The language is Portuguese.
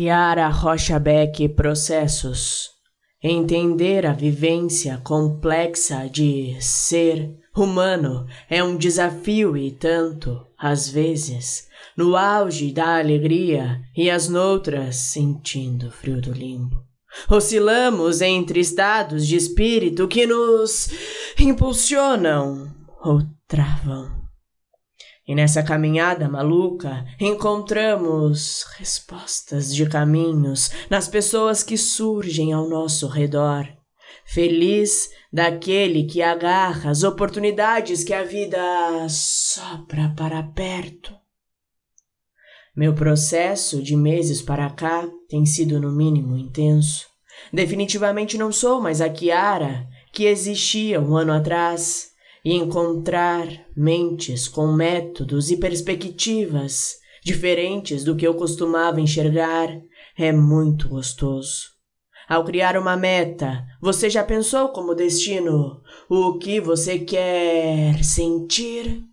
Kiara Rocha Beck Processos Entender a vivência complexa de ser humano é um desafio e tanto, às vezes, no auge da alegria e as noutras sentindo o frio do limbo. Oscilamos entre estados de espírito que nos impulsionam ou travam. E nessa caminhada maluca encontramos respostas de caminhos nas pessoas que surgem ao nosso redor. Feliz daquele que agarra as oportunidades que a vida sopra para perto. Meu processo de meses para cá tem sido no mínimo intenso. Definitivamente não sou mais a Kiara que existia um ano atrás e encontrar mentes com métodos e perspectivas diferentes do que eu costumava enxergar é muito gostoso. Ao criar uma meta, você já pensou como destino o que você quer sentir?